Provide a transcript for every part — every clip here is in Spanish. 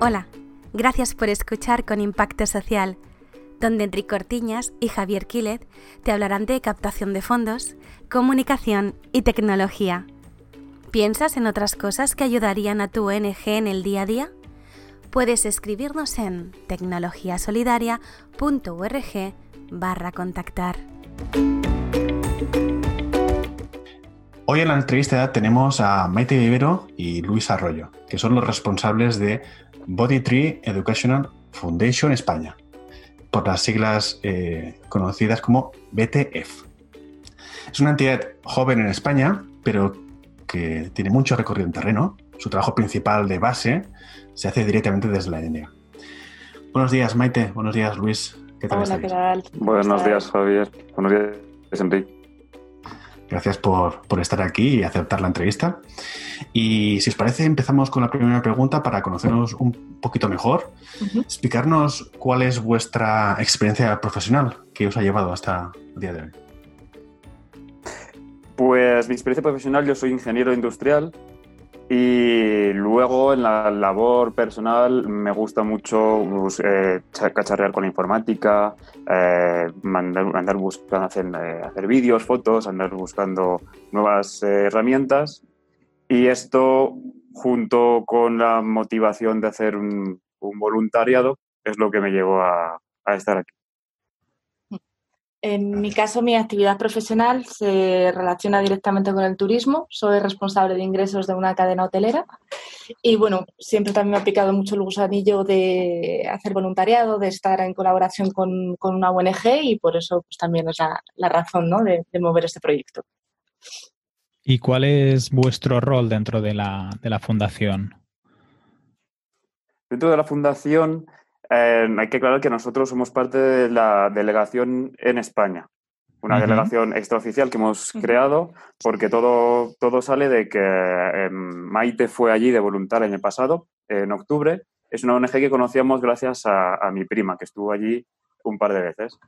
Hola, gracias por escuchar con Impacto Social, donde Enrique Cortiñas y Javier Quilet te hablarán de captación de fondos, comunicación y tecnología. ¿Piensas en otras cosas que ayudarían a tu ONG en el día a día? Puedes escribirnos en tecnologiasolidaria.org barra contactar. Hoy en la entrevista tenemos a Maite Vivero y Luis Arroyo, que son los responsables de Body Tree Educational Foundation España, por las siglas eh, conocidas como BTF. Es una entidad joven en España, pero que tiene mucho recorrido en terreno. Su trabajo principal de base se hace directamente desde la India. Buenos días, Maite. Buenos días, Luis. ¿Qué tal? Hola, ¿qué tal? Buenos días, Javier. Buenos días, Enrique. Gracias por, estar aquí y aceptar la entrevista. Y si os parece, empezamos con la primera pregunta para conocernos un poquito mejor. Explicarnos cuál es vuestra experiencia profesional que os ha llevado hasta el día de hoy. Pues mi experiencia profesional, yo soy ingeniero industrial y luego en la labor personal me gusta mucho pues, eh, cacharrear con la informática, eh, andar buscando hacer, eh, hacer vídeos, fotos, andar buscando nuevas herramientas. Y esto, junto con la motivación de hacer un, voluntariado, es lo que me llevó a estar aquí. En mi caso, mi actividad profesional se relaciona directamente con el turismo. Soy responsable de ingresos de una cadena hotelera y, bueno, siempre también me ha aplicado mucho el gusanillo de hacer voluntariado, de estar en colaboración con, una ONG y por eso pues, también es la, razón de, de, mover este proyecto. ¿Y cuál es vuestro rol dentro de la, de la fundación? Dentro de la fundación eh, hay que aclarar que nosotros somos parte de la delegación en España, una delegación extraoficial que hemos creado porque todo, todo sale de que em, Maite fue allí de voluntaria en el pasado, en octubre. Es una ONG que conocíamos gracias a, mi prima, que estuvo allí un par de veces.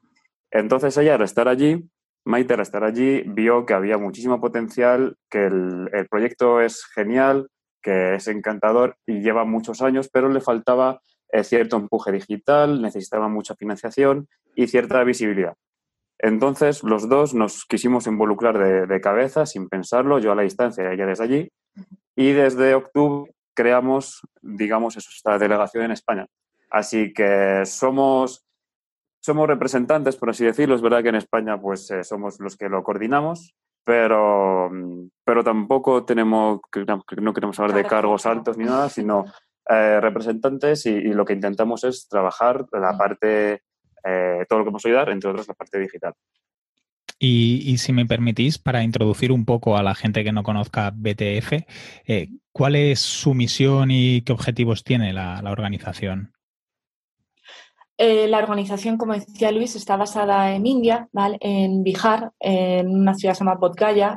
Entonces ella, al estar allí, Maite, al estar allí, vio que había muchísimo potencial, que el, el proyecto es genial, que es encantador y lleva muchos años, pero le faltaba eh, cierto empuje digital, necesitaba mucha financiación y cierta visibilidad. Entonces, los dos nos quisimos involucrar de, cabeza, sin pensarlo, yo a la distancia, ella desde allí, y desde octubre creamos, digamos, esta delegación en España. Así que somos, somos representantes, por así decirlo. Es verdad que en España pues, eh, somos los que lo coordinamos, pero, pero tampoco tenemos, no queremos hablar de cargos altos ni nada, sino eh, representantes y, lo que intentamos es trabajar la parte, eh, todo lo que hemos oído dar, entre otras la parte digital. Y, si me permitís, para introducir un poco a la gente que no conozca BTF, eh, ¿cuál es su misión y qué objetivos tiene la, organización? la organización, como decía Luis, está basada en India, ¿vale? en Bihar, en una ciudad llamada Bodh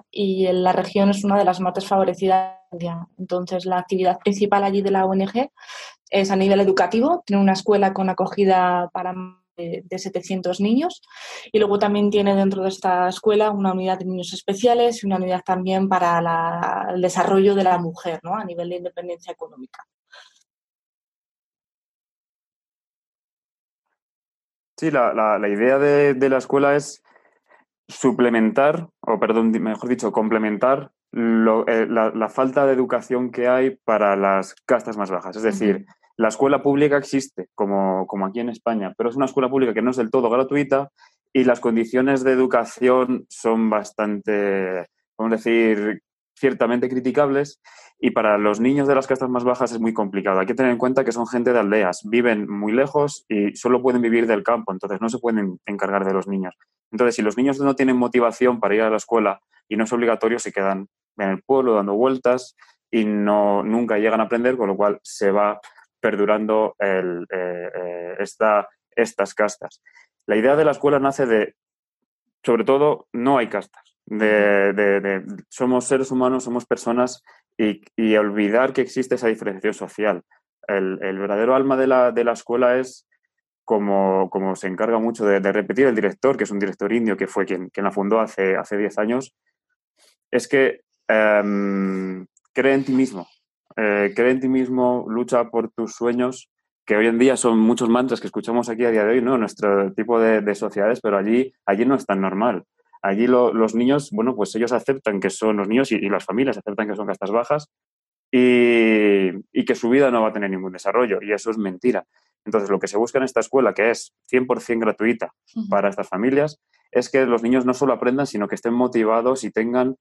y en la región es una de las más desfavorecidas entonces, la actividad principal allí de la ONG es a nivel educativo. Tiene una escuela con acogida para de, 700 niños y luego también tiene dentro de esta escuela una unidad de niños especiales y una unidad también para el desarrollo de la mujer ¿no? a nivel de independencia económica. Sí, la, idea de, la escuela es suplementar, o perdón, mejor dicho, complementar eh, la, falta de educación que hay para las castas más bajas. Es decir, la escuela pública existe, como, como aquí en España, pero es una escuela pública que no es del todo gratuita y las condiciones de educación son bastante, vamos a decir, ciertamente criticables y para los niños de las castas más bajas es muy complicado. Hay que tener en cuenta que son gente de aldeas, viven muy lejos y solo pueden vivir del campo, entonces no se pueden encargar de los niños. Entonces, si los niños no tienen motivación para ir a la escuela y no es obligatorio, se quedan en el pueblo dando vueltas y no, nunca llegan a aprender, con lo cual se va perdurando el, eh, eh, estas castas. La idea de la escuela nace de, sobre todo, no hay castas. De, somos seres humanos, somos personas y, olvidar que existe esa diferenciación social. El, verdadero alma de la, de la escuela es como, como, se encarga mucho de, repetir el director, que es un director indio que fue quien, quien la fundó hace, hace 10 años, es que Em, cree en ti mismo. eh, cree en ti mismo, lucha por tus sueños, que hoy en día son muchos mantras que escuchamos aquí a día de hoy, ¿no? Nuestro tipo de, sociedades, pero allí, allí no es tan normal. Allí los niños, bueno, pues ellos aceptan que son los niños y, las familias aceptan que son castas bajas y, y, que su vida no va a tener ningún desarrollo. Y eso es mentira. Entonces, lo que se busca en esta escuela, que es 100% gratuita para estas familias, es que los niños no solo aprendan, sino que estén motivados y tengan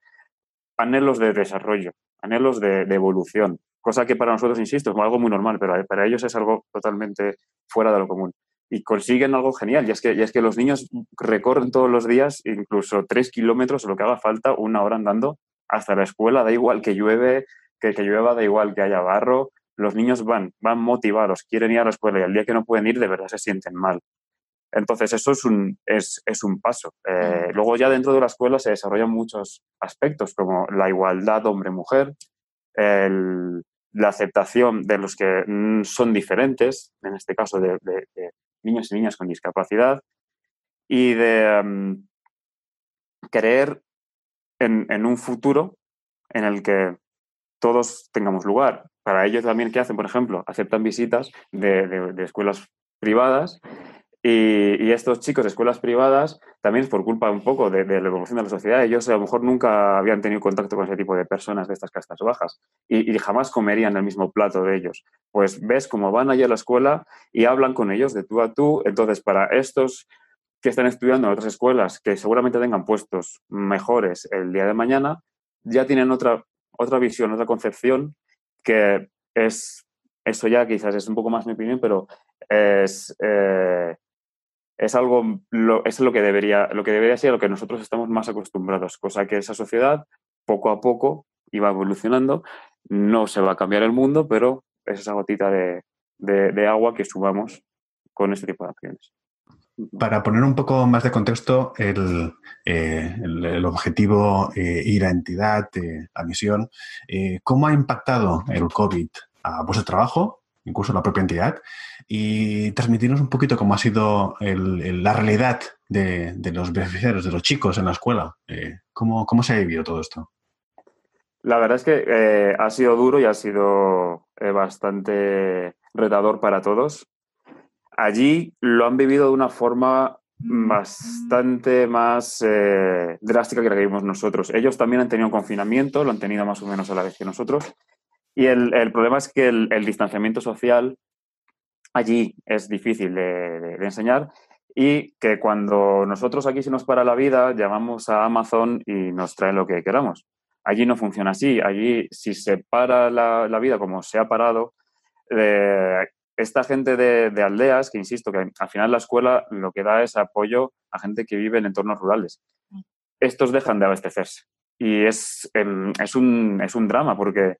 anhelos de desarrollo, anhelos de, evolución, cosa que para nosotros, insisto, es algo muy normal, pero para ellos es algo totalmente fuera de lo común. Y consiguen algo genial, y es que, los niños recorren todos los días incluso tres kilómetros lo que haga falta, una hora andando hasta la escuela, da igual que llueve, que, que llueva, da igual que haya barro, los niños van, van motivados, quieren ir a la escuela y al día que no pueden ir de verdad se sienten mal. Entonces, eso es un, es, un paso. Eh, luego ya dentro de la escuela se desarrollan muchos aspectos como la igualdad hombre-mujer, la aceptación de los que son diferentes, en este caso de, niños y niñas con discapacidad, y de mm, creer en, un futuro en el que todos tengamos lugar. Para ellos también, ¿qué hacen? Por ejemplo, aceptan visitas de, escuelas privadas y, estos chicos de escuelas privadas, también por culpa un poco de, la evolución de la sociedad, ellos a lo mejor nunca habían tenido contacto con ese tipo de personas de estas castas bajas y, jamás comerían el mismo plato de ellos. Pues ves cómo van allá a la escuela y hablan con ellos de tú a tú. Entonces, para estos que están estudiando en otras escuelas, que seguramente tengan puestos mejores el día de mañana, ya tienen otra, otra visión, otra concepción que es, eso ya quizás es un poco más mi opinión, pero es, eh, es algo, lo, es lo que debería, lo que debería ser lo que nosotros estamos más acostumbrados, cosa que esa sociedad poco a poco iba evolucionando, no se va a cambiar el mundo, pero es esa gotita de, de, agua que subamos con este tipo de acciones. Para poner un poco más de contexto, el, eh, el, objetivo eh, y la entidad, eh, misión, ¿cómo ha impactado el COVID a vuestro trabajo incluso la propia entidad, y transmitirnos un poquito cómo ha sido la realidad de, los beneficiarios, de los chicos en la escuela. Eh, ¿cómo, se ha vivido todo esto? La verdad es que eh, ha sido duro y ha sido eh, bastante retador para todos. Allí lo han vivido de una forma bastante más drástica que la que vimos nosotros. Ellos también han tenido confinamiento, lo han tenido más o menos a la vez que nosotros, y el, el problema es que el, el, distanciamiento social allí es difícil de, de, enseñar y que cuando nosotros aquí se nos para la vida, llamamos a Amazon y nos traen lo que queramos. Allí no funciona así. Allí, si se para la, la vida como se ha parado, eh, esta gente de, de, aldeas, que insisto, que al final la escuela lo que da es apoyo a gente que vive en entornos rurales. Mm. Estos dejan de abastecerse. Y es, es, un, es un drama porque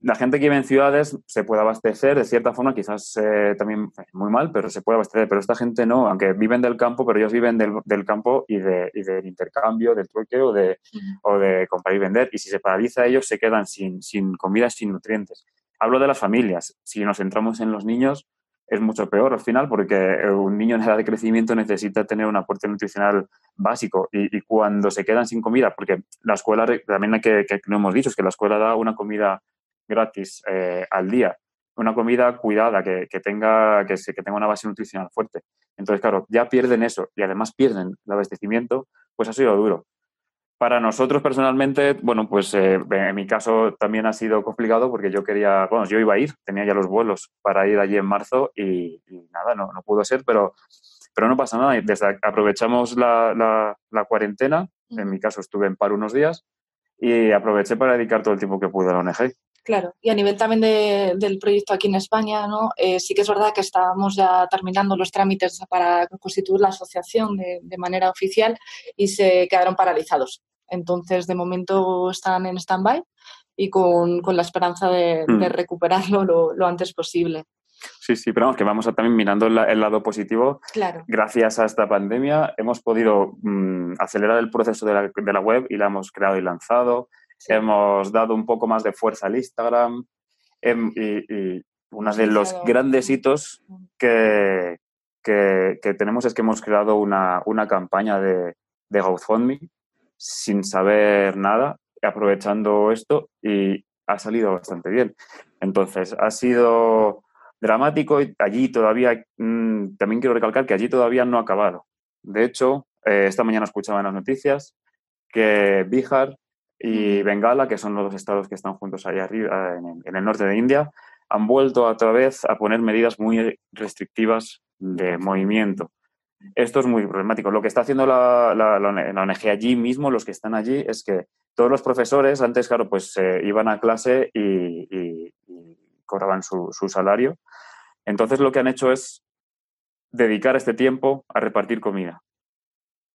la gente que vive en ciudades se puede abastecer de cierta forma, quizás eh, también muy mal, pero se puede abastecer. Pero esta gente no, aunque viven del campo, pero ellos viven del, campo y, de, del intercambio, del trueque o de, o de comprar y vender. Y si se paraliza, ellos se quedan sin, sin comida, sin nutrientes. Hablo de las familias. Si nos centramos en los niños, es mucho peor al final porque un niño en edad de crecimiento necesita tener un aporte nutricional básico y, y cuando se quedan sin comida, porque la escuela, también hay que, que, no hemos dicho, es que la escuela da una comida gratis eh, al día. Una comida cuidada, que, tenga, que, que tenga una base nutricional fuerte. Entonces, claro, ya pierden eso y además pierden el abastecimiento, pues ha sido duro. Para nosotros personalmente, bueno, pues eh, en mi caso también ha sido complicado porque yo quería, bueno, yo iba a ir, tenía ya los vuelos para ir allí en marzo y, nada, no, no, pudo ser, pero, pero no pasa nada. Desde, aprovechamos la, la, la, cuarentena, en mi caso estuve en paro unos días y aproveché para dedicar todo el tiempo que pude a la ONG. Claro, y a nivel también del proyecto aquí en España, ¿no? Eh, sí que es verdad que estábamos ya terminando los trámites para constituir la asociación de, manera oficial y se quedaron paralizados. Entonces, de momento están en stand-by y con, la esperanza de, hmm. recuperarlo lo, antes posible. Sí, sí, pero vamos, que vamos a también mirando el, lado positivo. Claro. Gracias a esta pandemia hemos podido mm, acelerar el proceso de la, de la, web y la hemos creado y lanzado. Hemos dado un poco más de fuerza al Instagram em, y, uno de los grandes hitos que, que, tenemos es que hemos creado una, una campaña de, de GoFundMe sin saber nada, aprovechando esto y ha salido bastante bien. Entonces, ha sido dramático y allí todavía, mm, también quiero recalcar que allí todavía no ha acabado. De hecho, eh, esta mañana escuchaba en las noticias que Bihar y Bengala, que son los dos estados que están juntos allá arriba, en, el norte de India, han vuelto otra vez a poner medidas muy restrictivas de movimiento. Esto es muy problemático. Lo que está haciendo la, la, la, ONG allí mismo, los que están allí, es que todos los profesores antes, claro, pues eh, iban a clase y, cobraban su, su, salario. Entonces lo que han hecho es dedicar este tiempo a repartir comida.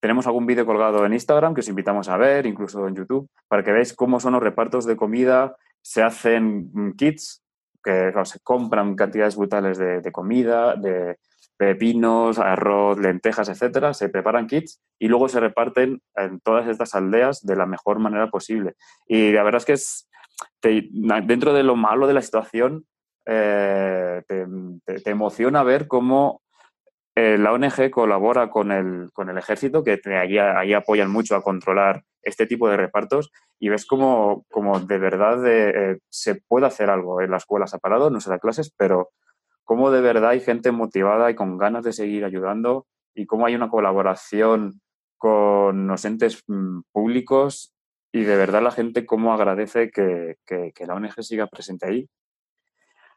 Tenemos algún vídeo colgado en Instagram que os invitamos a ver, incluso en YouTube, para que veáis cómo son los repartos de comida. Se hacen mm, kits, que se compran cantidades brutales de, comida, de pepinos, arroz, lentejas, etcétera. Se preparan kits y luego se reparten en todas estas aldeas de la mejor manera posible. Y la verdad es que es, dentro de lo malo de la situación, eh, te, emociona ver cómo eh, la ONG colabora con el, con el ejército, que ahí, apoyan mucho a controlar este tipo de repartos, y ves cómo, de verdad eh, se puede hacer algo. En la escuela se ha parado, no se da clases, pero cómo de verdad hay gente motivada y con ganas de seguir ayudando, y cómo hay una colaboración con los entes mm, públicos, y de verdad la gente cómo agradece que, la ONG siga presente ahí.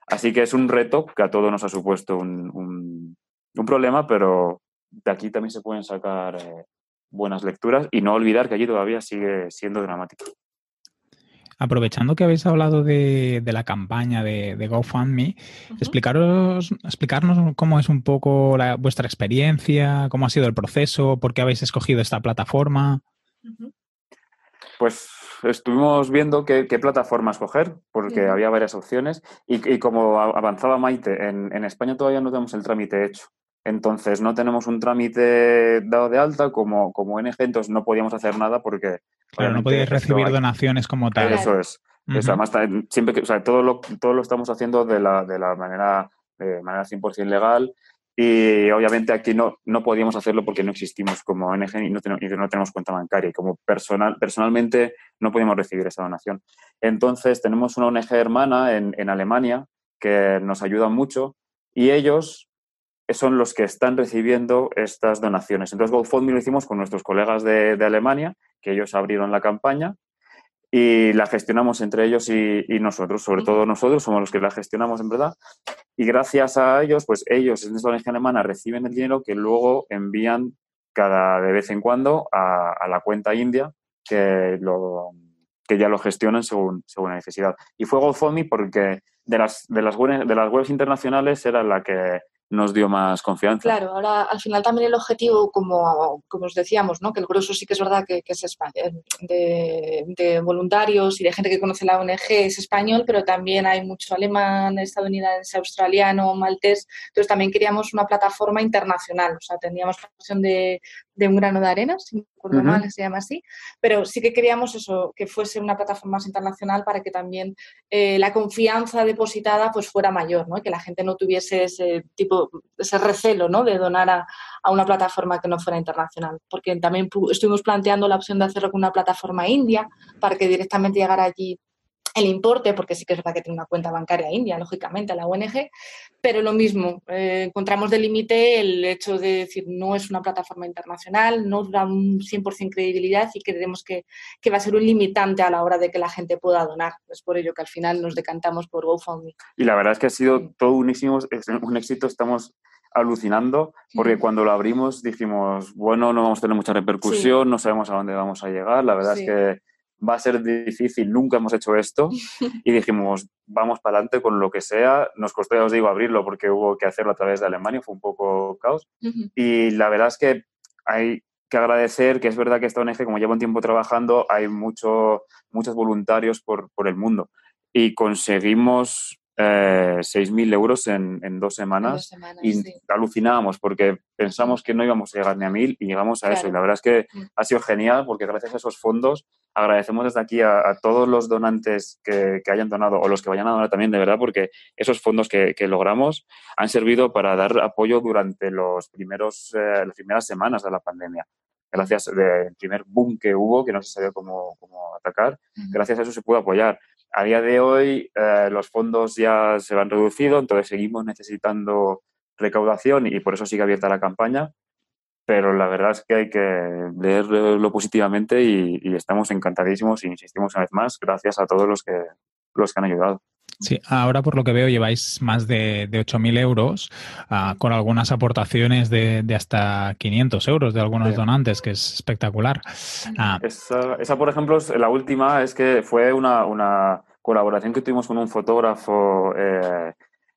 Así que es un reto que a todos nos ha supuesto un problema, pero de aquí también se pueden sacar eh, buenas lecturas y no olvidar que allí todavía sigue siendo dramático. Aprovechando que habéis hablado de, la campaña de, GoFundMe, explicaros, explicarnos cómo es un poco vuestra experiencia, cómo ha sido el proceso, por qué habéis escogido esta plataforma. Pues estuvimos viendo qué, plataforma escoger, porque había varias opciones, y, como avanzaba Maite, en, en, España todavía no tenemos el trámite hecho. Entonces no tenemos un trámite dado de alta como, como ONG, entonces no podíamos hacer nada porque... Claro, no podíais recibir donaciones como tal. Eso es. además, siempre que, o sea, todo lo, todo lo estamos haciendo de la, de la manera, de manera 100% legal y obviamente aquí no, no podíamos hacerlo porque no existimos como ONG y no, tenemos, no tenemos cuenta bancaria y como personal, personalmente no podíamos recibir esa donación. Entonces tenemos una ONG hermana en, en Alemania que nos ayuda mucho y ellos son los que están recibiendo estas donaciones. Entonces, GoFundMe lo hicimos con nuestros colegas de, Alemania, que ellos abrieron la campaña y la gestionamos entre ellos y, nosotros, sobre todo nosotros somos los que la gestionamos en verdad. Y gracias a ellos, pues ellos en esta ONG alemana reciben el dinero que luego envían cada de vez en cuando a, la cuenta india que, lo, que ya lo gestionan según, según la necesidad. Y fue GoFundMe porque de las, de las, de las webs internacionales era la que nos dio más confianza. Claro, ahora al final también el objetivo, como, como os decíamos, ¿no? que el grueso sí que es verdad que, es español, de, voluntarios y de gente que conoce la ONG es español, pero también hay mucho alemán, estadounidense, australiano, maltés. Entonces también queríamos una plataforma internacional, o sea, teníamos la opción de, de un grano de arena, si me acuerdo mal, se llama así, pero sí que queríamos eso, que fuese una plataforma más internacional para que también eh, la confianza depositada pues fuera mayor, ¿no? que la gente no tuviese ese tipo, ese recelo ¿no? de donar a, a una plataforma que no fuera internacional, porque también estuvimos planteando la opción de hacerlo con una plataforma india para que directamente llegara allí el importe, porque sí que es verdad que tiene una cuenta bancaria india, lógicamente, la ONG, pero lo mismo, eh, encontramos de límite el hecho de decir no es una plataforma internacional, no da un 100% credibilidad y creemos que, que, va a ser un limitante a la hora de que la gente pueda donar. Es por ello que al final nos decantamos por GoFundMe. Y la verdad es que ha sido todo unísimo, un éxito, estamos alucinando, porque cuando lo abrimos dijimos, bueno, no vamos a tener mucha repercusión, no sabemos a dónde vamos a llegar, la verdad es que va a ser difícil, nunca hemos hecho esto y dijimos, vamos para adelante con lo que sea. Nos costó, ya os digo, abrirlo porque hubo que hacerlo a través de Alemania, fue un poco caos. Y la verdad es que hay que agradecer que es verdad que esta ONG, como lleva un tiempo trabajando, hay mucho, muchos voluntarios por, por el mundo y conseguimos eh, 6.000 euros en, en, dos semanas, y alucinábamos porque pensamos que no íbamos a llegar ni a 1.000 y llegamos a eso. Y la verdad es que mm. ha sido genial porque gracias a esos fondos agradecemos desde aquí a, todos los donantes que, que, hayan donado o los que vayan a donar también, de verdad, porque esos fondos que, que logramos han servido para dar apoyo durante los primeros, eh, las primeras semanas de la pandemia. Gracias al primer boom que hubo, que no se sabía cómo, cómo atacar, gracias a eso se pudo apoyar. A día de hoy eh, los fondos ya se han reducido, entonces seguimos necesitando recaudación y por eso sigue abierta la campaña. Pero la verdad es que hay que leerlo positivamente y, y estamos encantadísimos y insistimos una vez más, gracias a todos los que, los que han ayudado. Sí, ahora por lo que veo lleváis más de, de 8.000 euros uh, con algunas aportaciones de, de, hasta 500 euros de algunos sí. donantes, que es espectacular. Uh, esa, esa, por ejemplo, la última es que fue una, una colaboración que tuvimos con un fotógrafo eh,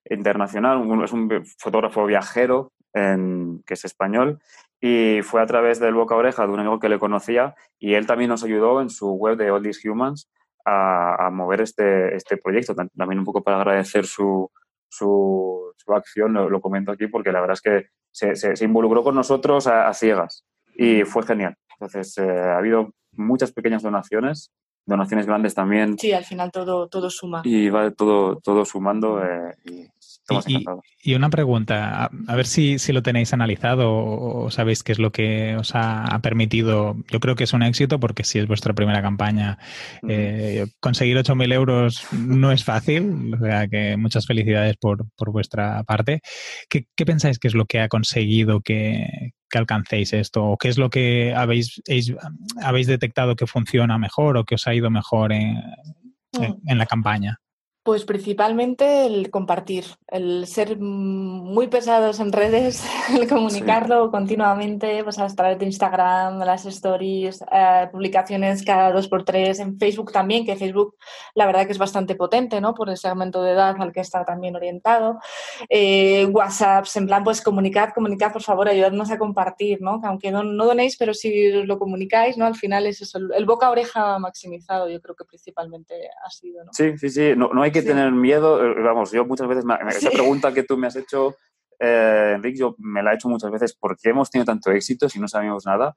internacional, un, es un fotógrafo viajero en, que es español y fue a través del boca a oreja de un amigo que le conocía y él también nos ayudó en su web de All These Humans a, a, mover este, este proyecto. También un poco para agradecer su, su, su acción, lo, lo, comento aquí, porque la verdad es que se, se, se involucró con nosotros a, a, ciegas y fue genial. Entonces, eh, ha habido muchas pequeñas donaciones, donaciones grandes también. Sí, al final todo, todo suma. Y va todo, todo sumando eh, y y, y, una pregunta, a, a ver si, si, lo tenéis analizado o, o, sabéis qué es lo que os ha, ha, permitido. Yo creo que es un éxito porque si es vuestra primera campaña, eh, conseguir 8.000 euros no es fácil, o sea que muchas felicidades por, por vuestra parte. ¿Qué, ¿Qué, pensáis que es lo que ha conseguido que, que alcancéis esto? ¿O qué es lo que habéis, habéis detectado que funciona mejor o que os ha ido mejor en, en, en la campaña? Pues principalmente el compartir, el ser muy pesados en redes, el comunicarlo sí. continuamente, pues a través de Instagram, las stories, eh, publicaciones cada dos por tres, en Facebook también, que Facebook la verdad que es bastante potente, ¿no? Por el segmento de edad al que está también orientado. Eh, WhatsApps, en plan, pues comunicad, comunicad, por favor, ayudadnos a compartir, ¿no? Que aunque no, no, donéis, pero si lo comunicáis, ¿no? Al final es eso, el, el boca a oreja maximizado, yo creo que principalmente ha sido, ¿no? Sí, sí, sí, no, no hay que sí. tener miedo. Eh, vamos, yo muchas veces, me, esa sí. pregunta que tú me has hecho, eh, Enrique, yo me la he hecho muchas veces, ¿por qué hemos tenido tanto éxito si no sabíamos nada?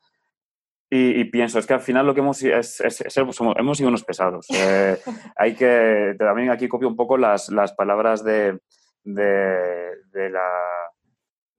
Y, y, pienso, es que al final lo que hemos es, es, es somos, hemos sido unos pesados. Eh, hay que, también aquí copio un poco las, las palabras de, de, de la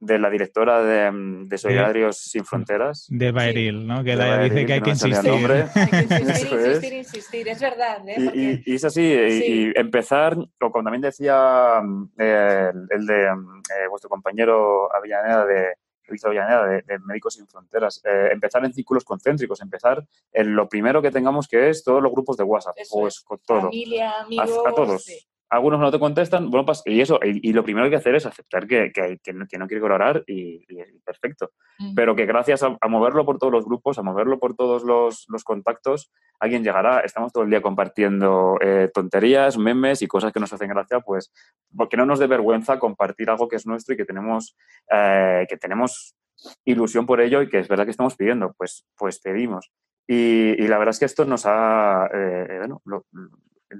de la directora de, mm, de Solidarios sí. Sin Fronteras. De Bairil, ¿no? Que Bairil, dice que hay que insistir. Nombre. Hay que insistir, insistir, insistir, es verdad. ¿eh? Porque... Y, y, es así, sí. y, y, empezar, o como también decía eh, el de eh, vuestro compañero Avellaneda de, Luis Avellaneda de, de, Médicos Sin Fronteras, eh, empezar en círculos concéntricos, empezar en lo primero que tengamos que es todos los grupos de WhatsApp, Eso pues con todo. Familia, amigos. A, a todos. Algunos no te contestan, bueno, pues, y eso, y, y, lo primero que hay que hacer es aceptar que, que, que, no, que no, quiere colaborar y, y perfecto. Mm. Pero que gracias a, a, moverlo por todos los grupos, a moverlo por todos los, los contactos, alguien llegará. Estamos todo el día compartiendo eh, tonterías, memes y cosas que nos hacen gracia, pues, porque no nos dé vergüenza compartir algo que es nuestro y que tenemos, eh, que tenemos ilusión por ello y que es verdad que estamos pidiendo, pues, pues pedimos. Y, y la verdad es que esto nos ha, eh, bueno, lo,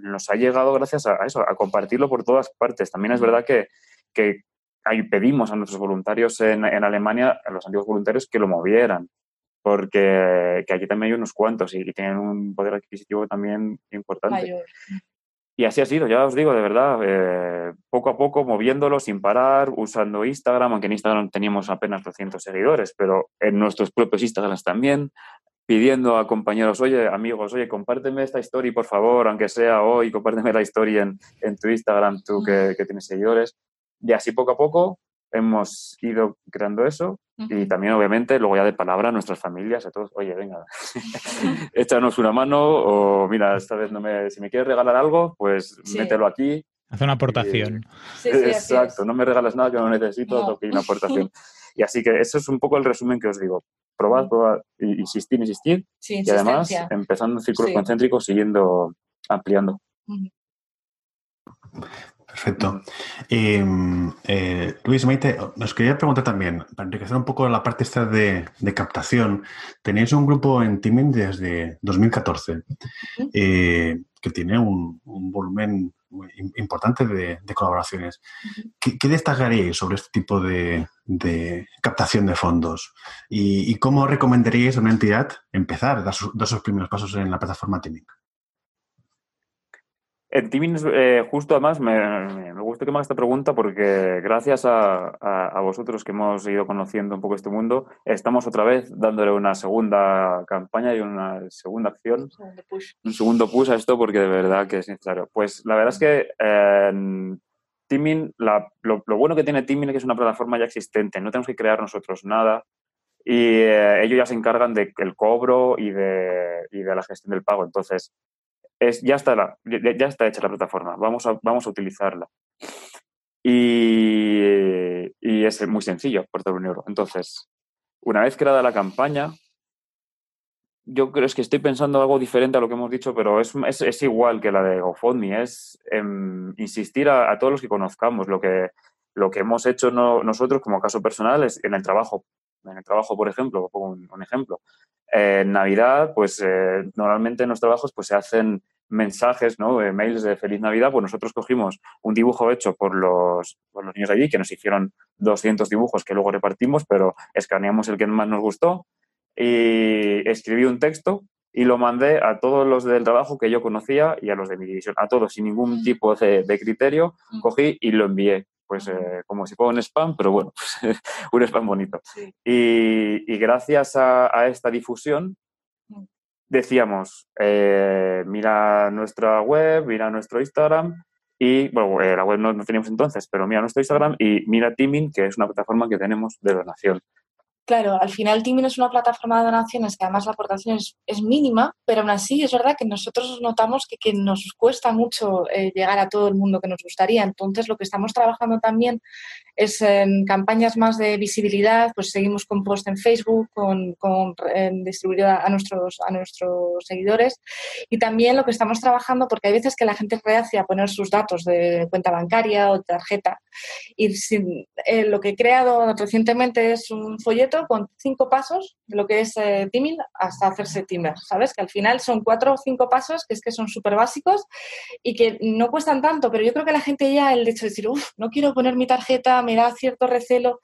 nos ha llegado gracias a, eso, a compartirlo por todas partes. También es verdad que, que ahí pedimos a nuestros voluntarios en, en, Alemania, a los antiguos voluntarios, que lo movieran, porque que aquí también hay unos cuantos y, y tienen un poder adquisitivo también importante. Mayor. Y así ha sido, ya os digo, de verdad, eh, poco a poco moviéndolo sin parar, usando Instagram, aunque en Instagram teníamos apenas 200 seguidores, pero en nuestros propios Instagrams también, pidiendo a compañeros, oye, amigos, oye, compárteme esta historia, por favor, aunque sea hoy, compárteme la historia en, en tu Instagram, tú que, que, tienes seguidores. Y así poco a poco hemos ido creando eso y también, obviamente, luego ya de palabra a nuestras familias, a todos, oye, venga, échanos una mano o mira, esta vez no me, si me quieres regalar algo, pues sí. mételo aquí. Haz una aportación. Y, sí, sí, exacto, no me regales nada que no necesito, no. toque una aportación. Y así que eso es un poco el resumen que os digo. Probad, probad, insistir, insistir. Sí, y además, empezando en círculos sí. concéntricos, siguiendo ampliando. Perfecto. Eh, eh, Luis Maite, nos quería preguntar también, para enriquecer un poco la parte esta de, de captación, tenéis un grupo en Teaming desde 2014 eh, que tiene un, un volumen importante de, de colaboraciones. ¿Qué, ¿Qué, destacaríais sobre este tipo de, de captación de fondos? ¿Y, ¿Y, cómo recomendaríais a una entidad empezar, dar, dar sus primeros pasos en la plataforma Teaming? En Timing, eh, justo además, me, me, gusta que me haga esta pregunta porque gracias a, a, vosotros que hemos ido conociendo un poco este mundo, estamos otra vez dándole una segunda campaña y una segunda acción, un segundo push, un segundo push a esto porque de verdad que es necesario. Pues la verdad es que eh, Timing, la, lo, lo, bueno que tiene Timing es que es una plataforma ya existente, no tenemos que crear nosotros nada y eh, ellos ya se encargan del cobro y de, y de la gestión del pago. Entonces, es, ya, está la, ya, está hecha la plataforma, vamos a, vamos a utilizarla. Y, y es muy sencillo por todo un euro. Entonces, una vez creada la campaña, yo creo es que estoy pensando algo diferente a lo que hemos dicho, pero es, es, es igual que la de GoFundMe, es eh, insistir a, a, todos los que conozcamos lo que, lo que hemos hecho no, nosotros como caso personal es en el trabajo. En el trabajo, por ejemplo, pongo un, un ejemplo. En Navidad, pues eh, normalmente en los trabajos pues, se hacen mensajes, ¿no? Eh, mails de Feliz Navidad, pues nosotros cogimos un dibujo hecho por los, por los niños de allí, que nos hicieron 200 dibujos que luego repartimos, pero escaneamos el que más nos gustó y escribí un texto y lo mandé a todos los del trabajo que yo conocía y a los de mi división, a todos, sin ningún tipo de, de criterio, cogí y lo envié. Pues eh, como si fuera un spam, pero bueno, un spam bonito. Y, y, gracias a, a esta difusión, decíamos, eh, mira nuestra web, mira nuestro Instagram y, bueno, eh, la web no, no, teníamos entonces, pero mira nuestro Instagram y mira Teaming, que es una plataforma que tenemos de donación. Claro, al final Timin es una plataforma de donaciones que además la aportación es, mínima, pero aún así es verdad que nosotros notamos que, nos cuesta mucho eh, llegar a todo el mundo que nos gustaría. Entonces, lo que estamos trabajando también es en campañas más de visibilidad, pues seguimos con post en Facebook, con, con distribuir a nuestros, a nuestros seguidores y también lo que estamos trabajando, porque hay veces que la gente rehace a poner sus datos de cuenta bancaria o tarjeta y eh, lo que he creado recientemente es un folleto con cinco pasos de lo que es eh, teaming hasta hacerse teamer, ¿sabes? Que al final son cuatro o cinco pasos que es que son súper básicos y que no cuestan tanto, pero yo creo que la gente ya el hecho de decir, uff, no quiero poner mi tarjeta, me da cierto recelo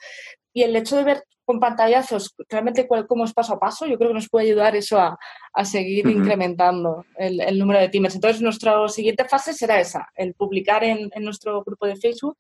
y el hecho de ver con pantallazos realmente cuál, cómo es paso a paso, yo creo que nos puede ayudar eso a, a seguir uh -huh. incrementando el, el, número de teamers. Entonces, nuestra siguiente fase será esa, el publicar en, en nuestro grupo de Facebook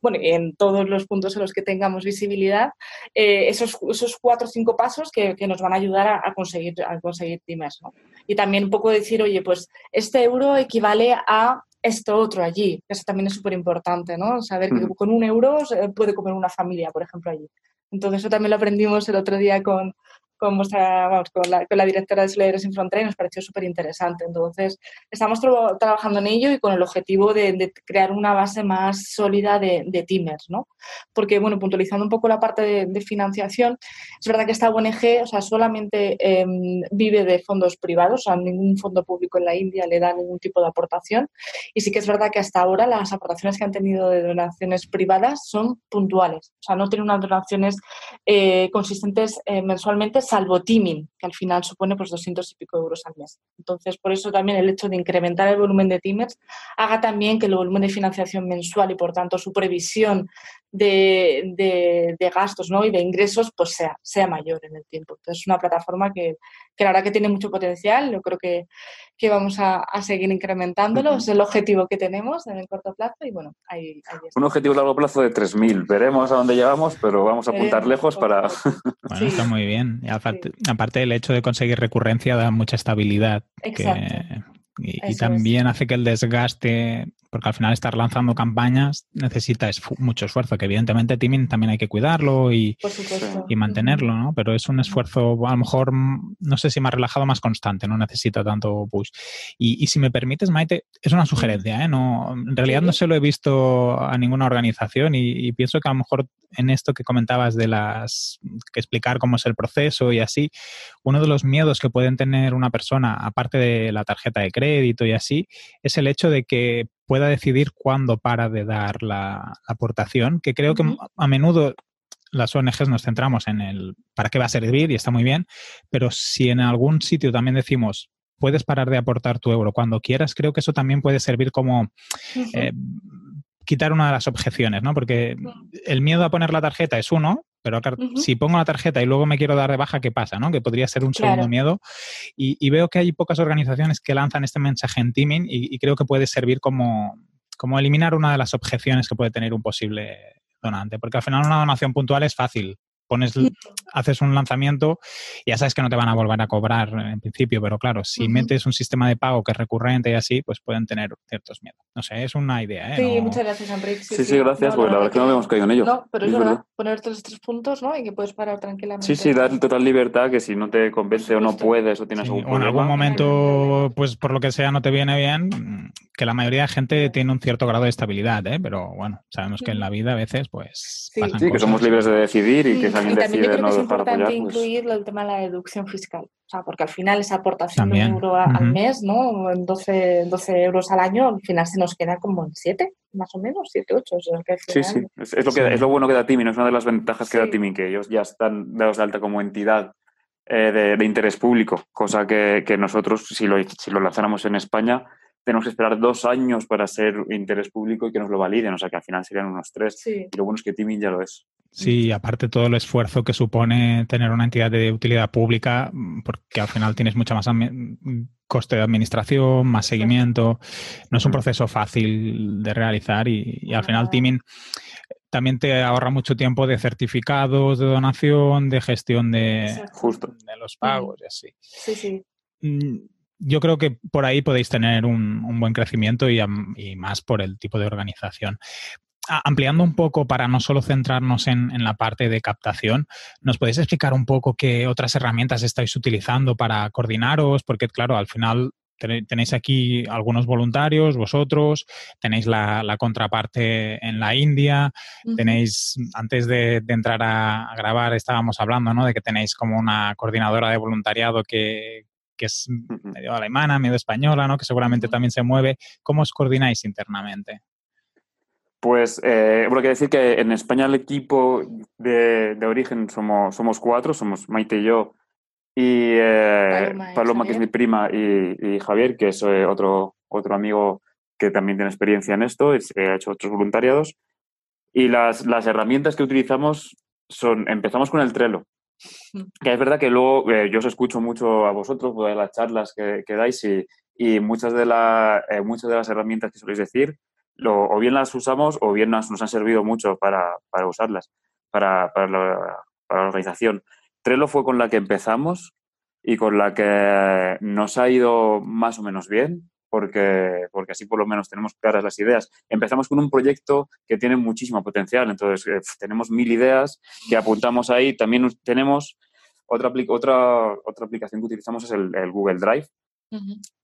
bueno, en todos los puntos en los que tengamos visibilidad, eh, esos, esos cuatro o cinco pasos que, que nos van a ayudar a, a conseguir, a conseguir teamers. ¿no? Y también un poco decir, oye, pues este euro equivale a esto otro allí. Eso también es súper importante, ¿no? Saber que con un euro puede comer una familia, por ejemplo, allí. Entonces, eso también lo aprendimos el otro día con, con, vuestra, vamos, con, la, con la directora de Soledades Sin Fronteras y nos pareció súper interesante. Entonces, estamos tra trabajando en ello y con el objetivo de, de crear una base más sólida de, de, teamers, ¿no? Porque, bueno, puntualizando un poco la parte de, de financiación, es verdad que esta ONG, o sea, solamente eh, vive de fondos privados, o sea, ningún fondo público en la India le da ningún tipo de aportación. Y sí que es verdad que hasta ahora las aportaciones que han tenido de donaciones privadas son puntuales, o sea, no tienen unas donaciones eh, consistentes eh, mensualmente salvo teaming, que al final supone pues 200 y pico euros al mes. Entonces, por eso también el hecho de incrementar el volumen de teamers haga también que el volumen de financiación mensual y, por tanto, su previsión de, de, de gastos ¿no? y de ingresos pues sea, sea mayor en el tiempo. Entonces, es una plataforma que, que la verdad que tiene mucho potencial. Yo creo que, que vamos a, a seguir incrementándolo. Uh -huh. Es el objetivo que tenemos en el corto plazo y, bueno, ahí, ahí Un objetivo a largo plazo de 3.000. Veremos a dónde llegamos, pero vamos a apuntar lejos para... Bueno, sí. está muy bien. Y aparte, sí. aparte, el hecho de conseguir recurrencia da mucha estabilidad. Exacto. Que, y, y, también es. hace que el desgaste porque al final estar lanzando campañas necesita es mucho esfuerzo, que evidentemente Teaming también hay que cuidarlo y, y mantenerlo, ¿no? Pero es un esfuerzo a lo mejor, no sé si más relajado, más constante, no necesita tanto push. Y, y si me permites, Maite, es una sugerencia, ¿eh? No, en realidad no se lo he visto a ninguna organización y, y pienso que a lo mejor en esto que comentabas de las que explicar cómo es el proceso y así, uno de los miedos que pueden tener una persona, aparte de la tarjeta de crédito y así, es el hecho de que pueda decidir cuándo para de dar la, aportación, que creo uh -huh. que a menudo las ONGs nos centramos en el para qué va a servir y está muy bien, pero si en algún sitio también decimos puedes parar de aportar tu euro cuando quieras, creo que eso también puede servir como uh -huh. eh, quitar una de las objeciones, ¿no? Porque el miedo a poner la tarjeta es uno, pero si pongo la tarjeta y luego me quiero dar de baja, ¿qué pasa? ¿no? Que podría ser un segundo miedo. Y, veo que hay pocas organizaciones que lanzan este mensaje en teaming y, creo que puede servir como, como eliminar una de las objeciones que puede tener un posible donante, porque al final una donación puntual es fácil pones, haces un lanzamiento, ya sabes que no te van a volver a cobrar en principio, pero claro, si metes un sistema de pago que es recurrente y así, pues pueden tener ciertos miedos. No sé, es una idea. ¿eh? Sí, muchas gracias, Enrique. Sí, sí, gracias, porque la verdad es que no habíamos caído en ello. No, pero es, verdad, poner los tres puntos, ¿no? Y que puedes parar tranquilamente. Sí, sí, dar total libertad, que si no te convence o no puedes o tienes algún problema. O en algún momento, pues por lo que sea, no te viene bien, que la mayoría de gente tiene un cierto grado de estabilidad, ¿eh? Pero bueno, sabemos que en la vida a veces, pues. Sí, sí que somos libres de decidir y que si alguien decide no es importante pues incluir el tema de la deducción fiscal. O sea, porque al final esa aportación de un euro al mes, ¿no? En 12, 12, euros al año, al final se nos queda como en 7, más o menos, 7, 8. Sí, sí. Es, lo que, es lo bueno que da Timing, es una de las ventajas que da Timing, que ellos ya están dados de alta como entidad eh, de, interés público, cosa que, que nosotros, si lo, si lo lanzáramos en España, tenemos que esperar dos años para ser interés público y que nos lo validen, o sea que al final serían unos tres. Y lo bueno es que Timing ya lo es. Sí, aparte todo el esfuerzo que supone tener una entidad de utilidad pública, mm, porque al final tienes mucha más coste de administración, más seguimiento. No es un proceso fácil de realizar y, al final Timing también te ahorra mucho tiempo de certificados, de donación, de gestión de, de los pagos y así. Sí, sí. Mm, yo creo que por ahí podéis tener un, buen crecimiento y, más por el tipo de organización. Ampliando un poco para no solo centrarnos en, la parte de captación, ¿nos podéis explicar un poco qué otras herramientas estáis utilizando para coordinaros? Porque, claro, al final tenéis aquí algunos voluntarios, vosotros, tenéis la, contraparte en la India, tenéis, antes de, entrar a, a, grabar, estábamos hablando, ¿no? De que tenéis como una coordinadora de voluntariado que, que es medio alemana, medio española, ¿no? que seguramente también se mueve. ¿Cómo os coordináis internamente? Pues, eh, bueno, quiero decir que en España el equipo de, origen somos, somos cuatro, somos Maite y yo, y eh, Paloma, que es mi prima, y, Javier, que es eh, otro, otro amigo que también tiene experiencia en esto, ha hecho otros voluntariados. Y las, las herramientas que utilizamos son, empezamos con el Trello. Que es verdad que luego eh, yo os escucho mucho a vosotros, de las charlas que, dais y, muchas, de eh, muchas de las herramientas que soléis decir, o bien las usamos o bien nos, han servido mucho para, usarlas, para, la, organización. Trello fue con la que empezamos y con la que nos ha ido más o menos bien porque, porque así por lo menos tenemos claras las ideas. Empezamos con un proyecto que tiene muchísimo potencial, entonces eh, tenemos mil ideas que apuntamos ahí. También tenemos otra, otra, otra aplicación que utilizamos es el, Google Drive.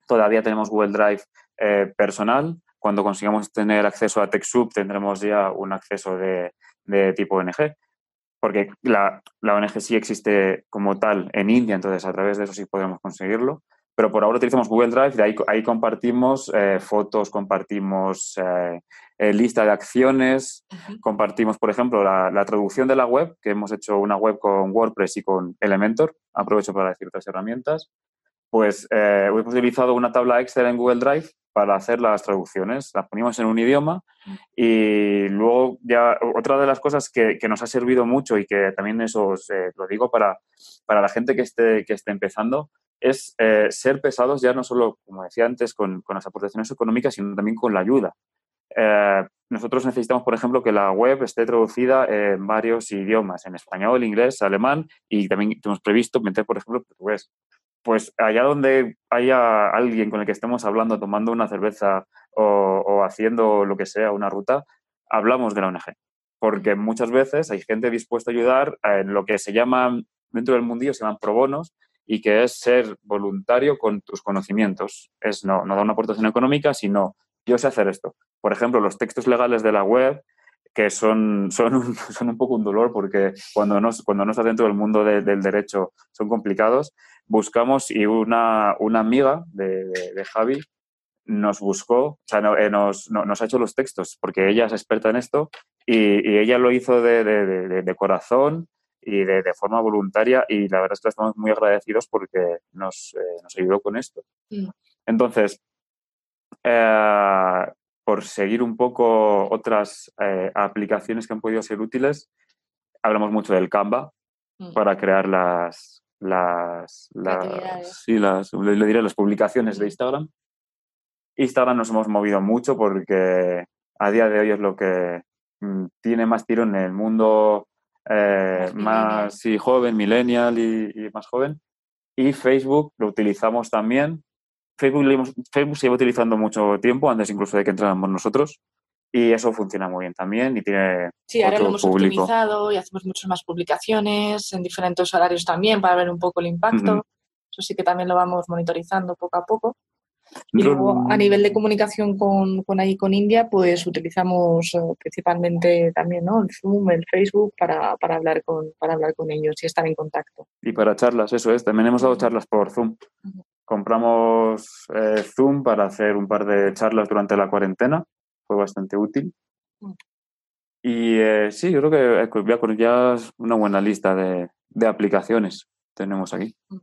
Todavía tenemos Google Drive eh, personal. Cuando consigamos tener acceso a TechSoup tendremos ya un acceso de, de tipo ONG porque la, la, ONG sí existe como tal en India, entonces a través de eso sí podemos conseguirlo. Pero por ahora utilizamos Google Drive y ahí, ahí compartimos eh, fotos, compartimos eh, eh, lista de acciones, compartimos, por ejemplo, la, traducción de la web, que hemos hecho una web con WordPress y con Elementor. Aprovecho para decir otras herramientas. Pues hemos utilizado una tabla Excel en Google Drive para hacer las traducciones. Las ponemos en un idioma y luego ya otra de las cosas que, que nos ha servido mucho y que también eso lo digo para, para la gente que esté, que esté empezando, es eh, ser pesados ya no solo, como decía antes, con, las aportaciones económicas, sino también con la ayuda. Eh, nosotros necesitamos, por ejemplo, que la web esté traducida en varios idiomas, en español, inglés, alemán, y también tenemos previsto meter, por ejemplo, portugués. Pues allá donde haya alguien con el que estemos hablando, tomando una cerveza o, haciendo lo que sea, una ruta, hablamos de la ONG. Porque muchas veces hay gente dispuesta a ayudar en lo que se llama, dentro del mundillo, se llaman pro bonos, y que es ser voluntario con tus conocimientos. Es no, no dar una aportación económica, sino yo sé hacer esto. Por ejemplo, los textos legales de la web, que son, son, un, son un poco un dolor porque cuando no, cuando no estás dentro del mundo del derecho son complicados, buscamos y una, una amiga de, de, Javi nos buscó, o sea, eh, nos, nos, ha hecho los textos porque ella es experta en esto y, y ella lo hizo de, de corazón y de, forma voluntaria y la verdad es que estamos muy agradecidos porque nos, eh, nos ayudó con esto. Entonces, eh, por seguir un poco otras aplicaciones que han podido ser útiles, hablamos mucho del Canva mm. para crear las, las, las, sí, las, le diré las publicaciones de Instagram. Instagram nos hemos movido mucho porque a día de hoy es lo que mm, tiene más tiro en el mundo eh, más, joven, millennial y, más joven. Y Facebook lo utilizamos también. Facebook, Facebook se lleva utilizando mucho tiempo, antes incluso de que entráramos nosotros. Y eso funciona muy bien también y tiene. Sí, ahora lo hemos optimizado y hacemos muchas más publicaciones en diferentes horarios también para ver un poco el impacto. Eso sí que también lo vamos monitorizando poco a poco. Y luego, a nivel de comunicación con, con ahí con India, pues utilizamos eh, principalmente también ¿no? el Zoom, el Facebook para, para, hablar con, para hablar con ellos y estar en contacto. Y para charlas, eso es. También hemos dado charlas por Zoom. Compramos eh, Zoom para hacer un par de charlas durante la cuarentena fue bastante útil. Mm. Y eh, sí, yo creo que ya una buena lista de, aplicaciones tenemos aquí. Mm.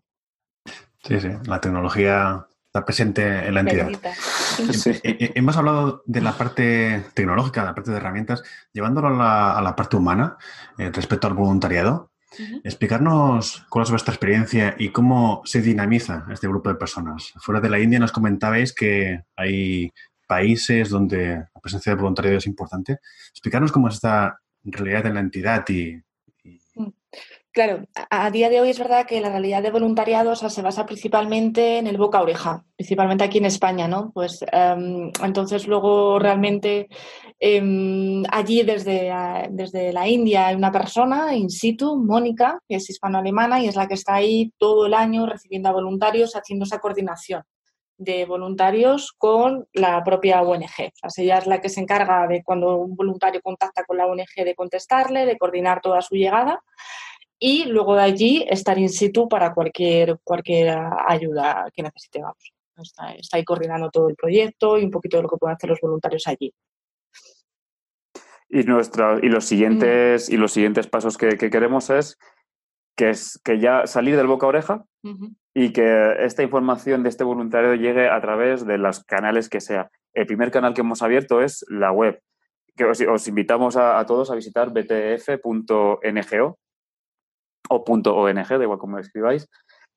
Sí, sí, la tecnología está presente en la entidad. Eh, eh, hemos hablado de la parte tecnológica, de la parte de herramientas, llevándolo a la, parte humana respecto al voluntariado. Explicarnos cuál es vuestra experiencia y cómo se dinamiza este grupo de personas. Fuera de la India nos comentabais que hay países donde la presencia de voluntariado es importante. Explicarnos cómo es esta realidad en la entidad y, mm. Claro, a día de hoy es verdad que la realidad de voluntariado se basa principalmente en el boca a oreja, principalmente aquí en España, ¿no? Pues em, entonces luego realmente em, allí desde, desde la India hay una persona in situ, Mónica, que es hispano-alemana y es la que está ahí todo el año recibiendo a voluntarios, haciendo esa coordinación de voluntarios con la propia ONG. O sea, ella es la que se encarga de cuando un voluntario contacta con la ONG de contestarle, de coordinar toda su llegada y luego de allí estar in situ para cualquier, cualquier ayuda que necesitemos. Está, está, ahí coordinando todo el proyecto y un poquito de lo que pueden hacer los voluntarios allí. Y, nuestra, y, los, siguientes, y los siguientes pasos que, queremos es que, es que ya salir del boca a oreja, y que esta información de este voluntario llegue a través de los canales que sea. El primer canal que hemos abierto es la web, que os, invitamos a, todos a visitar btf.ngo o .ong, da igual como escribáis,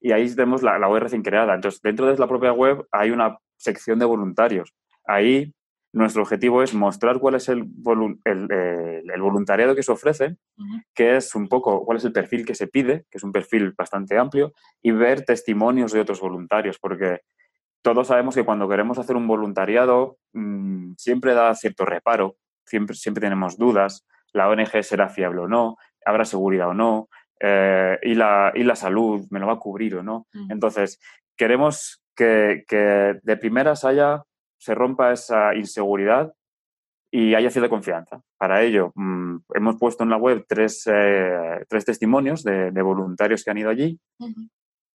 y ahí tenemos la, la web recién creada. Entonces, dentro de la propia web hay una sección de voluntarios. Ahí nuestro objetivo es mostrar cuál es el, el, voluntariado que se ofrece, que es un poco cuál es el perfil que se pide, que es un perfil bastante amplio, y ver testimonios de otros voluntarios, porque todos sabemos que cuando queremos hacer un voluntariado mm, siempre da cierto reparo, siempre, siempre tenemos dudas, la ONG será fiable o no, habrá seguridad o no, eh, y, la, y la salud me lo va a cubrir o no. Entonces, queremos que, que de primeras haya se rompa esa inseguridad y haya cierta confianza. Para ello, mm, hemos puesto en la web tres, eh, testimonios de, voluntarios que han ido allí,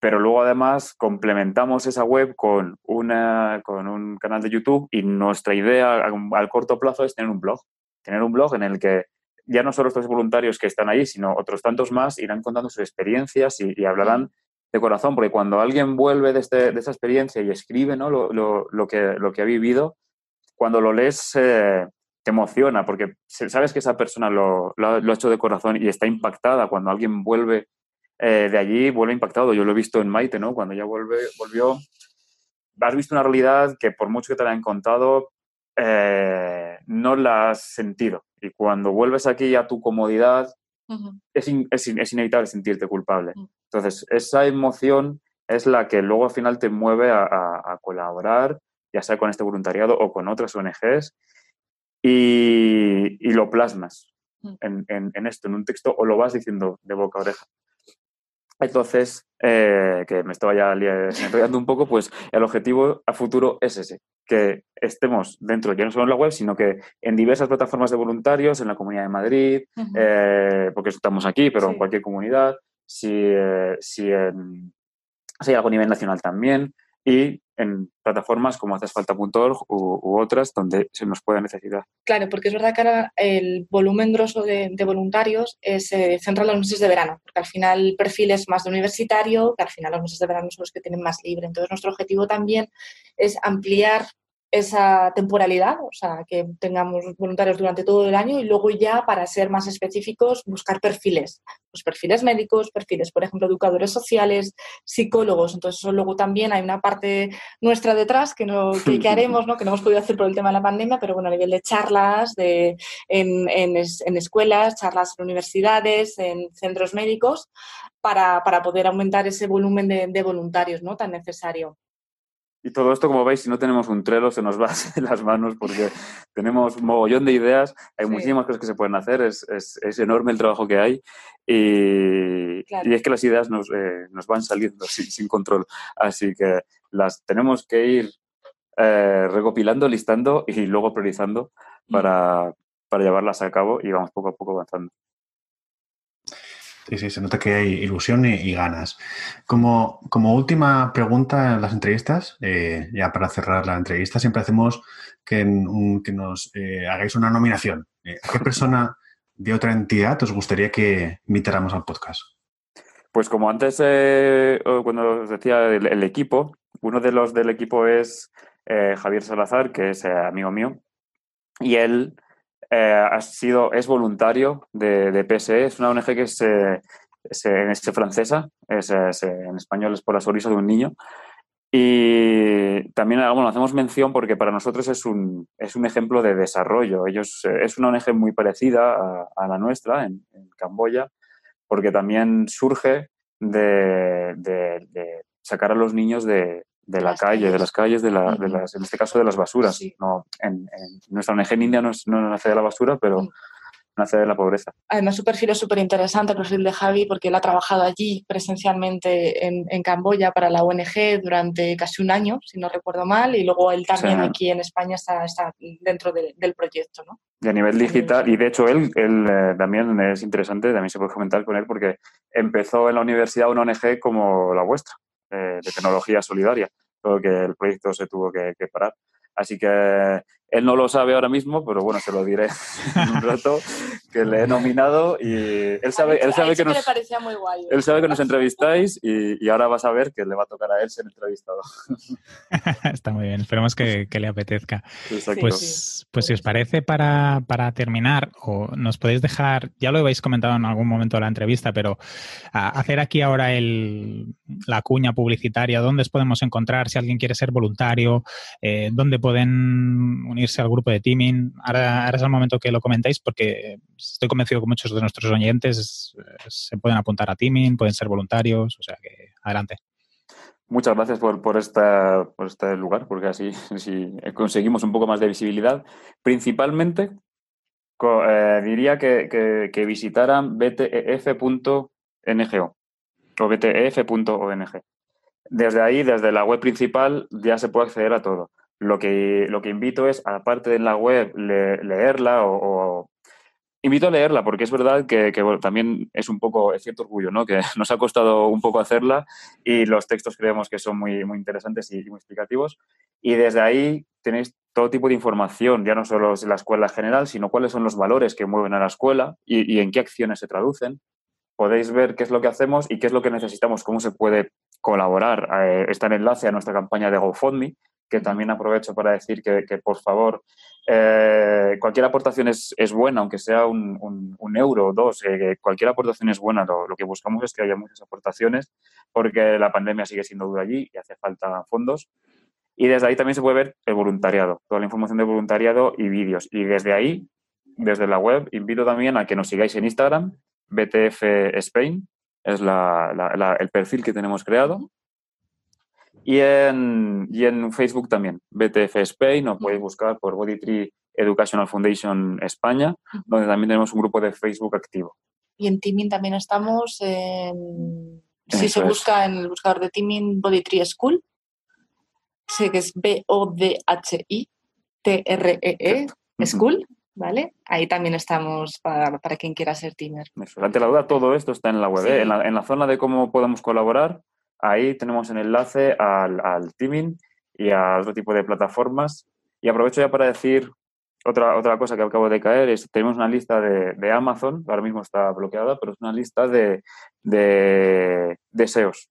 pero luego además complementamos esa web con, una, con un canal de YouTube y nuestra idea al, corto plazo es tener un blog. Tener un blog en el que ya no solo estos voluntarios que están ahí, sino otros tantos más irán contando sus experiencias y, hablarán de corazón, porque cuando alguien vuelve de, este, de esa experiencia y escribe ¿no? lo, lo, lo, que, lo que ha vivido, cuando lo lees eh, te emociona, porque sabes que esa persona lo, lo, ha hecho de corazón y está impactada. Cuando alguien vuelve eh, de allí, vuelve impactado. Yo lo he visto en Maite, ¿no? Cuando ya vuelve, volvió, has visto una realidad que por mucho que te la hayan contado, eh, no la has sentido. Y cuando vuelves aquí a tu comodidad, es, es, inevitable sentirte culpable. Mm. Entonces, esa emoción es la que luego al final te mueve a, colaborar, ya sea con este voluntariado o con otras ONGs, y, lo plasmas mm. en, esto, en un texto, o lo vas diciendo de boca a oreja. Entonces, eh, que me estaba ya enrollando un poco, pues el objetivo a futuro es ese, que estemos dentro, ya no solo en la web, sino que en diversas plataformas de voluntarios, en la Comunidad de Madrid, eh, porque estamos aquí, pero en cualquier comunidad, si, eh, si, en, si hay algo a nivel nacional también, y en plataformas como hacesfalta.org u, u otras donde se nos pueda necesitar. Claro, porque es verdad que ahora el volumen grosso de, voluntarios se centra en los meses de verano, porque al final el perfil es más de universitario, que al final los meses de verano son los que tienen más libre. Entonces, nuestro objetivo también es ampliar esa temporalidad, o sea, que tengamos voluntarios durante todo el año y luego ya, para ser más específicos, buscar perfiles, pues perfiles médicos, perfiles, por ejemplo, educadores sociales, psicólogos. Entonces, eso luego también hay una parte nuestra detrás que, no, que, haremos, ¿no? que no hemos podido hacer por el tema de la pandemia, pero bueno, a nivel de charlas de, en, en, escuelas, charlas en universidades, en centros médicos, para, para poder aumentar ese volumen de, de voluntarios ¿no? tan necesario. Y todo esto, como veis, si no tenemos un trelo, se nos va en las manos porque tenemos un mogollón de ideas, hay muchísimas cosas que se pueden hacer, es, es, enorme el trabajo que hay y, y es que las ideas nos, eh, nos van saliendo sin, sin, control. Así que las tenemos que ir eh, recopilando, listando y luego priorizando mm. para, para llevarlas a cabo y vamos poco a poco avanzando. Sí, sí, se nota que hay ilusión y, ganas. Como, última pregunta en las entrevistas, eh, ya para cerrar la entrevista, siempre hacemos que, nos eh, hagáis una nominación. Eh, ¿Qué persona de otra entidad os gustaría que invitáramos al podcast? Pues como antes, cuando os decía el, equipo, uno de los del equipo es Javier Salazar, que es amigo mío, y él eh, ha sido, es voluntario de, PSE, es una ONG que es, es, francesa, es, en español es por la sonrisa de un niño. Y también bueno, hacemos mención porque para nosotros es un, es un ejemplo de desarrollo. Ellos, eh, es una ONG muy parecida a, la nuestra en, Camboya, porque también surge de, de sacar a los niños de, de, la calle, de las calles, de, la, de, las, en este caso de las basuras. No, en, nuestra ONG en India no, no, nace de la basura, pero nace de la pobreza. Además, su perfil es súper interesante, el perfil de Javi, porque él ha trabajado allí presencialmente en, en, Camboya para la ONG durante casi un año, si no recuerdo mal, y luego él también aquí en España está, está dentro del proyecto. ¿no? Y a nivel digital, y de hecho él, él eh, también es interesante, también se puede comentar con él, porque empezó en la universidad una ONG como la vuestra de tecnología solidaria, todo que el proyecto se tuvo que, parar. Así que él no lo sabe ahora mismo, pero bueno, se lo diré en un rato, que le he nominado y él sabe, él sabe que nos, él sabe que nos entrevistáis y, ahora vas a ver que le va a tocar a él ser entrevistado. Está muy bien, esperemos que, le apetezca. Pues, pues si os parece, para, para, terminar, o nos podéis dejar, ya lo habéis comentado en algún momento de la entrevista, pero hacer aquí ahora el, la cuña publicitaria, dónde os podemos encontrar si alguien quiere ser voluntario, eh, dónde pueden unirse al grupo de teaming. Ahora, es el momento que lo comentáis porque estoy convencido que muchos de nuestros oyentes se pueden apuntar a teaming, pueden ser voluntarios, o sea que adelante. Muchas gracias por, por, por este lugar, porque así, conseguimos un poco más de visibilidad. Principalmente, eh, diría que, que visitaran btef.ngo o btf.ong. Desde ahí, desde la web principal, ya se puede acceder a todo. Lo que, lo que invito es, aparte de la web, leerla o, Invito a leerla porque es verdad que, también es un poco, es cierto orgullo, ¿no? Que nos ha costado un poco hacerla y los textos creemos que son muy, muy interesantes y, muy explicativos. Y desde ahí tenéis todo tipo de información, ya no solo de la escuela general, sino cuáles son los valores que mueven a la escuela y, en qué acciones se traducen. Podéis ver qué es lo que hacemos y qué es lo que necesitamos, cómo se puede colaborar. Eh, está en enlace a nuestra campaña de GoFundMe, que también aprovecho para decir que, por favor, eh, cualquier aportación es, buena, aunque sea un, euro o dos, eh, cualquier aportación es buena. Lo, que buscamos es que haya muchas aportaciones porque la pandemia sigue siendo dura allí y hace falta fondos. Y desde ahí también se puede ver el voluntariado, toda la información de voluntariado y vídeos. Y desde ahí, desde la web, invito también a que nos sigáis en Instagram, BTF Spain, es el perfil que tenemos creado. Y en, y en Facebook también, BTF Spain, o podéis buscar por Body Tree Educational Foundation España, donde también tenemos un grupo de Facebook activo. Y en Teaming también estamos, en, si se busca en el buscador de Teaming Body Tree School, sé que es B-O-D-H-I, T-R-E-E, -E, School, ¿vale? Ahí también estamos para, para quien quiera ser teamer. Ante la duda, todo esto está en la web. ¿eh? En, la, en, la, zona de cómo podemos colaborar, Ahí tenemos el enlace al, al teaming y a otro tipo de plataformas. Y aprovecho ya para decir otra, otra cosa que acabo de caer, es tenemos una lista de, de Amazon, ahora mismo está bloqueada, pero es una lista de, de deseos.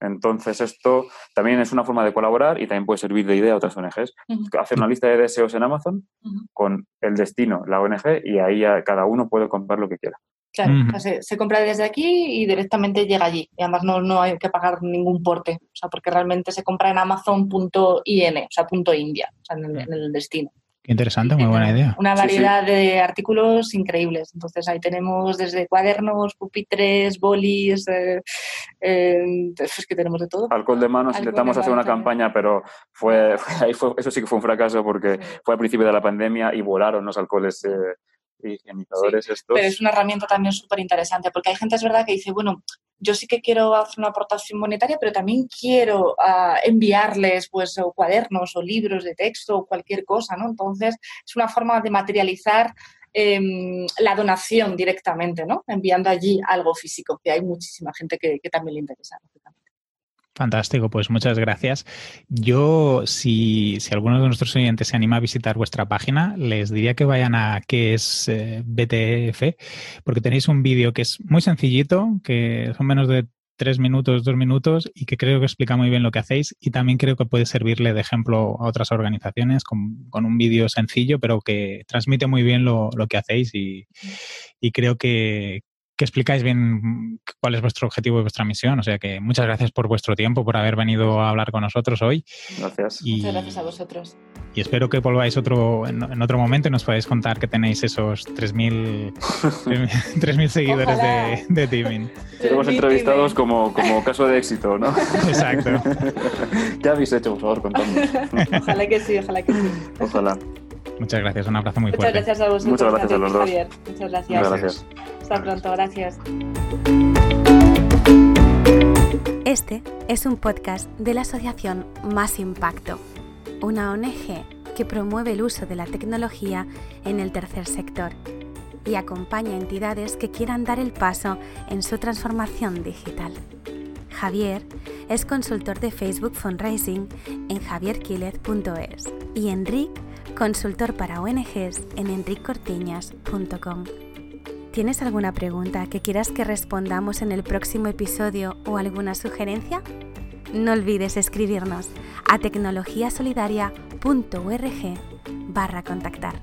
Entonces, esto también es una forma de colaborar y también puede servir de idea a otras ONGs. Hacer una lista de deseos en Amazon con el destino, la ONG, y ahí cada uno puede comprar lo que quiera. Claro, se, compra desde aquí y directamente llega allí. Y además no, no, hay que pagar ningún porte, o sea, porque realmente se compra en amazon.in, o sea, punto .india, o sea, en el destino. Qué interesante, muy buena idea. Una variedad de artículos increíbles. Entonces ahí tenemos desde cuadernos, pupitres, bolis, eh, eh, es que tenemos de todo. Alcohol de manos, intentamos hacer una campaña, pero fue, ahí fue, eso sí que fue un fracaso porque fue al principio de la pandemia y volaron los alcoholes. Eh, higienizadores estos. Pero es una herramienta también súper interesante, porque hay gente, es verdad, que dice, bueno, yo sí que quiero hacer una aportación monetaria, pero también quiero ah, enviarles pues cuadernos o libros de texto o cualquier cosa, ¿no? Entonces, es una forma de materializar em, la donación directamente, ¿no? Enviando allí algo físico, que hay muchísima gente que, que también le interesa. Fantástico, pues muchas gracias. Yo, si, si, alguno de nuestros oyentes se anima a visitar vuestra página, les diría que vayan a qué es eh, BTF, porque tenéis un vídeo que es muy sencillito, que son menos de tres minutos, dos minutos, y que creo que explica muy bien lo que hacéis y también creo que puede servirle de ejemplo a otras organizaciones con, un vídeo sencillo, pero que transmite muy bien lo, lo que hacéis y, y creo que, que explicáis bien cuál es vuestro objetivo y vuestra misión. O sea que muchas gracias por vuestro tiempo, por haber venido a habar con nosotros hoy. Gracias. muchas gracias a vosotros. Y espero que volváis otro, en, otro momento y nos podáis contar que tenéis esos 3.000 seguidores de, de Teaming. Seremos entrevistados como, como caso de éxito, ¿no? Exacto. ¿Qué habéis hecho, por favor? Contadme. ojalá que sí, ojalá que sí. Ojalá. Muchas gracias, un abrazo muy fuerte. Muchas gracias a vosotros. Muchas gracias a los dos. Muchas gracias. Muchas gracias. Hasta pronto, gracias. Este es un podcast de la asociación Más Impacto, una ONG que promueve el uso de la tecnología en el tercer sector y acompaña a entidades que quieran dar el paso en su transformación digital. Javier es consultor de Facebook Fundraising en javierquilez.es y Enric consultor para ONGs en enriccortiñas.com. ¿Tienes alguna pregunta que quieras que respondamos en el próximo episodio o alguna sugerencia? No olvides escribirnos a tecnologiasolidaria.org barra contactar.